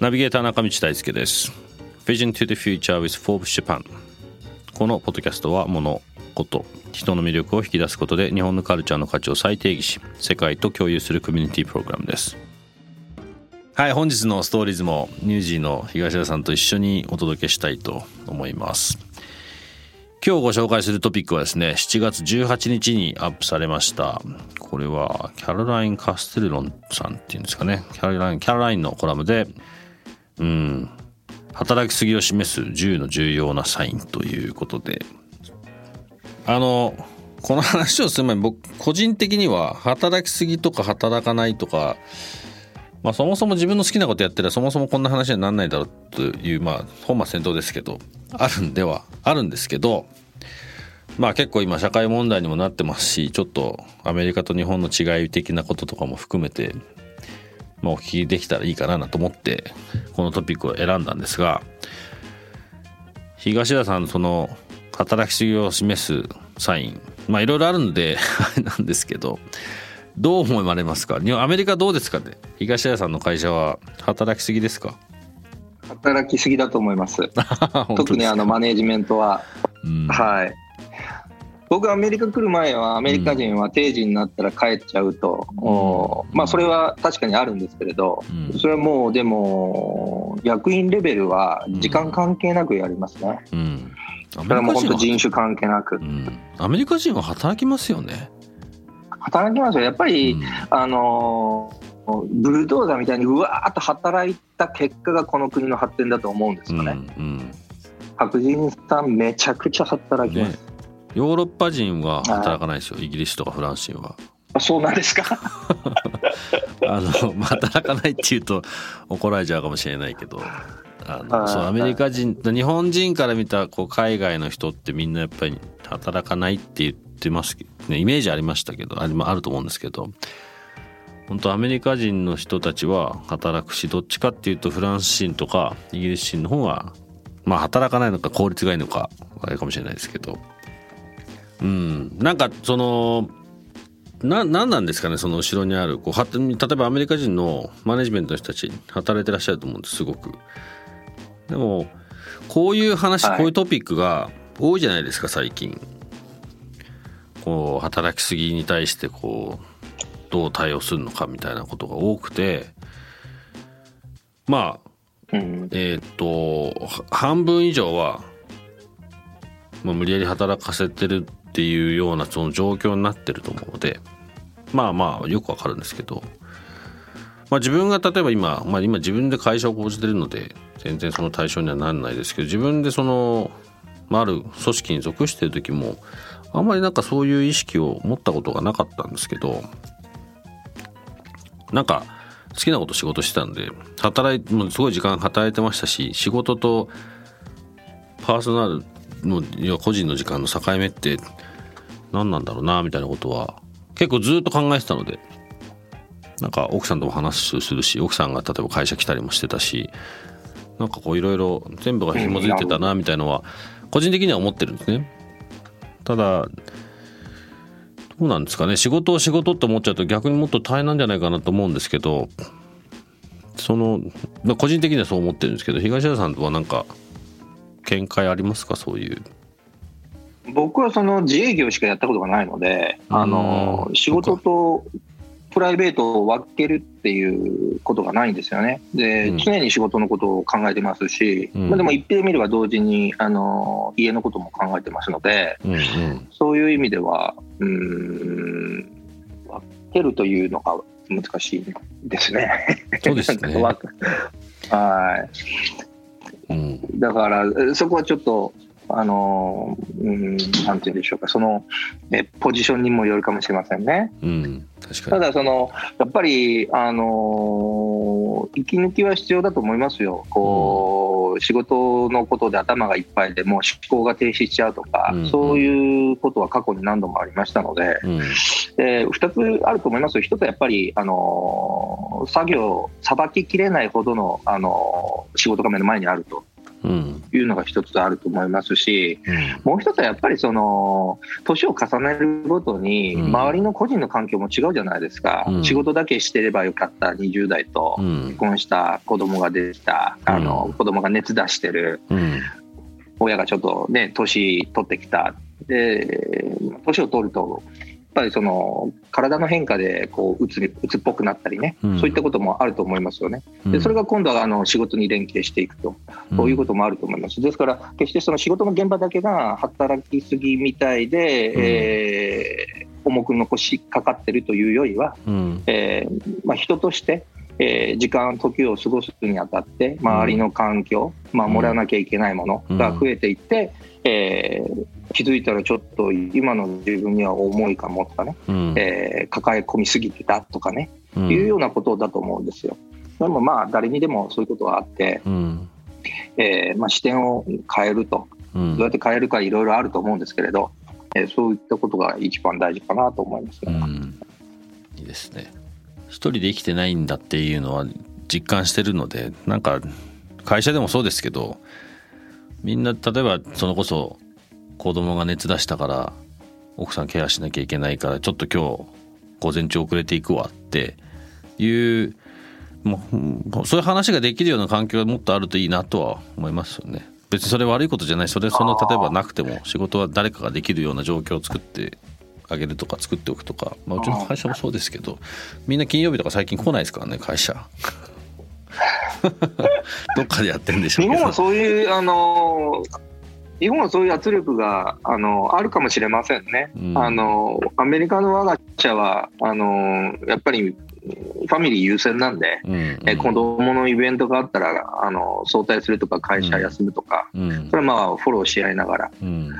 ナビゲーター中道大輔です。Vision to the Future with Forbes Japan このポッドキャストは物事人の魅力を引き出すことで日本のカルチャーの価値を再定義し世界と共有するコミュニティプログラムです。はい本日のストーリーズもニュージーの東田さんと一緒にお届けしたいと思います。今日ご紹介するトピックはですね7月18日にアップされました。これはキャロライン・カステルロンさんっていうんですかね。キャロラインキャロラインのコラムでうん働きすぎを示す10の重要なサインということで。あのこの話をする前に僕個人的には働きすぎとか働かないとかまあそもそも自分の好きなことやってりゃそもそもこんな話にはなんないだろうというまあ本末転倒ですけどあるんではあるんですけどまあ結構今社会問題にもなってますしちょっとアメリカと日本の違い的なこととかも含めてまあ、お聞きできたらいいかなと思ってこのトピックを選んだんですが東田さんその働きすぎを示すサインまあいろいろあるんであれなんですけどどう思われますか？アメリカどうですかね？東田さんの会社は働きすぎですか？働きすぎだと思います。特にあのマネジメントは、うん、はい。僕アメリカ来る前はアメリカ人は定時になったら帰っちゃうと、うん、まあそれは確かにあるんですけれど、うん、それはもうでも役員レベルは時間関係なくやりますね、うん、それはもう本当人種関係なく、アメリカ人は働きますよね働きますよやっぱり、あのブルドーザーみたいにうわーっと働いた結果がこの国の発展だと思うんですよね、白人さんめちゃくちゃ働きます、ね。ヨーロッパ人は働かないですよ。イギリスとかフランス人は。あそうなんですか？あの働かないっていうと怒られちゃうかもしれないけど。あのそうアメリカ人日本人から見たこう海外の人ってみんなやっぱり働かないって言ってますねイメージありましたけどああると思うんですけど本当アメリカ人の人たちは働くしどっちかっていうとフランス人とかイギリス人の方がまあ働かないのか効率がいいのかあれかもしれないですけどうん、なんかそのな何なんですかねその後ろにあるこうは例えばアメリカ人のマネジメントの人たち働いてらっしゃると思うんですすごく。でもこういう話、こういうトピックが多いじゃないですか最近。こう働きすぎに対してこうどう対応するのかみたいなことが多くてまあ、えっ、と半分以上は、まあ、無理やり働かせてるっていうようなその状況になってると思うのでまあまあよくわかるんですけど、まあ、自分が例えば今、まあ、今自分で会社を講じてるので全然その対象にはならないですけど自分でその、まあ、ある組織に属してる時もあんまりなんかそういう意識を持ったことがなかったんですけどなんか好きなこと仕事してたんで働いてもうすごい時間働いてましたし仕事とパーソナルのいや個人の時間の境目って何なんだろうなみたいなことは結構ずっと考えてたのでなんか奥さんとも話するし奥さんが例えば会社来たりもしてたしなんかこういろいろ全部が紐づいてたなみたいのは個人的には思ってるんですね。ただどうなんですかね。仕事を仕事って思っちゃうと逆にもっと大変なんじゃないかなと思うんですけどその、まあ、個人的にはそう思ってるんですけど東谷さんはなんか見解ありますか？そういう。僕はその自営業しかやったことがないので、あの仕事とプライベートを分けるっていうことがないんですよね。で、うん、常に仕事のことを考えてますし、うん、まあ、でも一平見れば同時にあの家のことも考えてますので、うんうん、そういう意味では、うん、分けるというのが難しいですね。そうですね。はい。うん、だからそこはちょっとあの、うん、なんていうんでしょうか、その、えポジションにもよるかもしれませんね。うん、確かにただ、その、やっぱり、あの、息抜きは必要だと思いますよ。こう、仕事のことで頭がいっぱいでもう思考が停止しちゃうとか、うんうん、そういうことは過去に何度もありましたので、うん、えー、2つあると思いますよ。1つはやっぱり、あの、作業、さばききれないほどの、あの、仕事が目の前にあると。いうのが一つあると思いますし、うん、もう一つはやっぱりその年を重ねるごとに周りの個人の環境も違うじゃないですか、うん、仕事だけしてればよかった20代と結婚した子供が出てきた、うん、あの子供が熱出してる、親がちょっとね年取ってきた。で年を取るとぱりその体の変化でこううつうつっぽくなったりね、うん、そういったこともあると思いますよね。でそれが今度はあの仕事に連携していくと、こういうこともあると思います。ですから、決してその仕事の現場だけが働きすぎみたいで、うん、えー、重く残しかかってるというよりは、うん、えー、まあ、人として、えー、時間、時を過ごすにあたって、周りの環境、守らなきゃいけないものが増えていって、えー、気づいたらちょっと今の自分には重いかもとかね、うん、えー、抱え込みすぎてたとかね、うん、いうようなことだと思うんですよ。でもまあ誰にでもそういうことはあって、うん、えー、まあ、視点を変えると、どうやって変えるかいろいろあると思うんですけれど、えー、そういったことが一番大事かなと思います、ね、いいですね。一人で生きてないんだっていうのは実感してるのでなんか会社でもそうですけどみんな例えばそれこそ子供が熱出したから奥さんケアしなきゃいけないからちょっと今日午前中遅れていくわっていうもうそういう話ができるような環境がもっとあるといいなとは思いますよね。別にそれ悪いことじゃない。それその例えばなくても仕事は誰かができるような状況を作ってあげるとか作っておくとか、まあ、うちの会社もそうですけどみんな金曜日とか最近来ないですからね会社。どっかでやってんでしょう日本はそういうあの日本はそういう圧力があのあるかもしれませんね。うん、あのアメリカの我が社はあのやっぱりファミリー優先なんで、うんうん、え子供のイベントがあったらあの早退するとか会社休むとか、うん、それはまあフォローし合いながら、うん、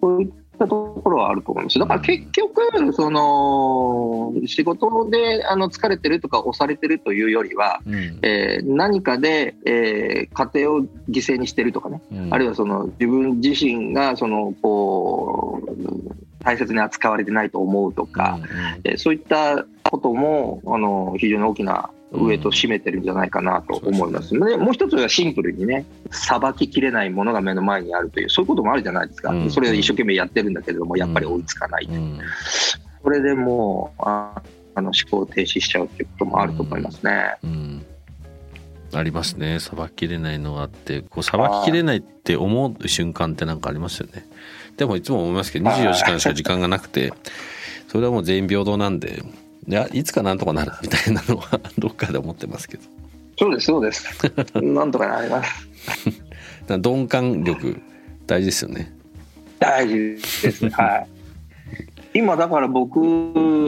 そういったところはあると思います。だから結局、その仕事であの疲れてるとか押されてるというよりは、うん、えー、何かで、えー、家庭を犠牲にしてるとかね、うん、あるいはその自分自身がそのこう大切に扱われてないと思うとか、うんうん、えー、そういったこともあの非常に大きな上と占めてるんじゃないかなと思います。うん、でもう一つはシンプルにね、さばききれないものが目の前にあるという、そういうこともあるじゃないですか。うん、それを一生懸命やってるんだけれども、やっぱり追いつかない。うん、それでもう、ああの思考停止しちゃうっていうこともあると思いますね。ありますね。さばききれないのがあって、こうさばききれないって思う瞬間ってなんかありますよね。でもいつも思いますけど、24時間しか時間がなくて、それはもう全員平等なんで、いやいつかなんとかなるみたいなのは どっかで思ってますけど。そうですそうです。なんとかなります。鈍感力大事ですよね。大事ですね。はい。今だから僕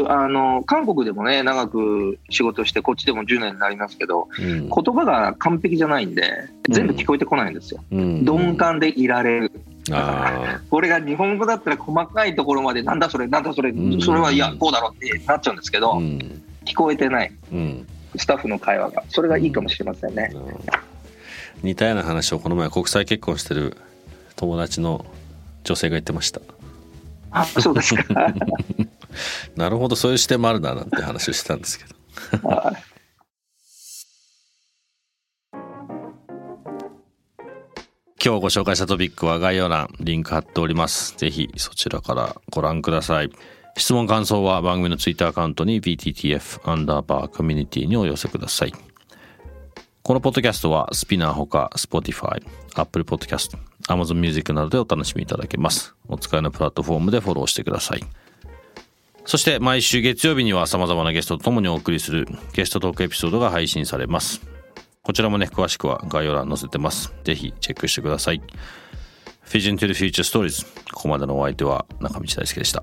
あの韓国でもね長く仕事してこっちでも10年になりますけど、うん、言葉が完璧じゃないんで全部聞こえてこないんですよ、うん、鈍感でいられるこれが日本語だったら細かいところまでなんだそれなんだそれ、うん、それはいやこうだろうってなっちゃうんですけど、うん、聞こえてない、うん、スタッフの会話が。それがいいかもしれませんね、似たような話をこの前国際結婚してる友達の女性が言ってました。あそうですか。なるほどそういう視点もあるななんて話をしてたんですけど今日ご紹介したトピックは概要欄、リンク貼っております。ぜひそちらからご覧ください。質問感想は番組のツイッターアカウントに BTTF アンダーバーコミュニティにお寄せください。このポッドキャストはスピナーほか Spotify、Apple Podcast、Amazon Music などでお楽しみいただけます。お使いのプラットフォームでフォローしてください。そして毎週月曜日には様々なゲストと共にお送りするゲストトークエピソードが配信されます。こちらもね、詳しくは概要欄載せてます。ぜひチェックしてください。フィジ i o n to the Future Stories。ここまでのお相手は中道大輔でした。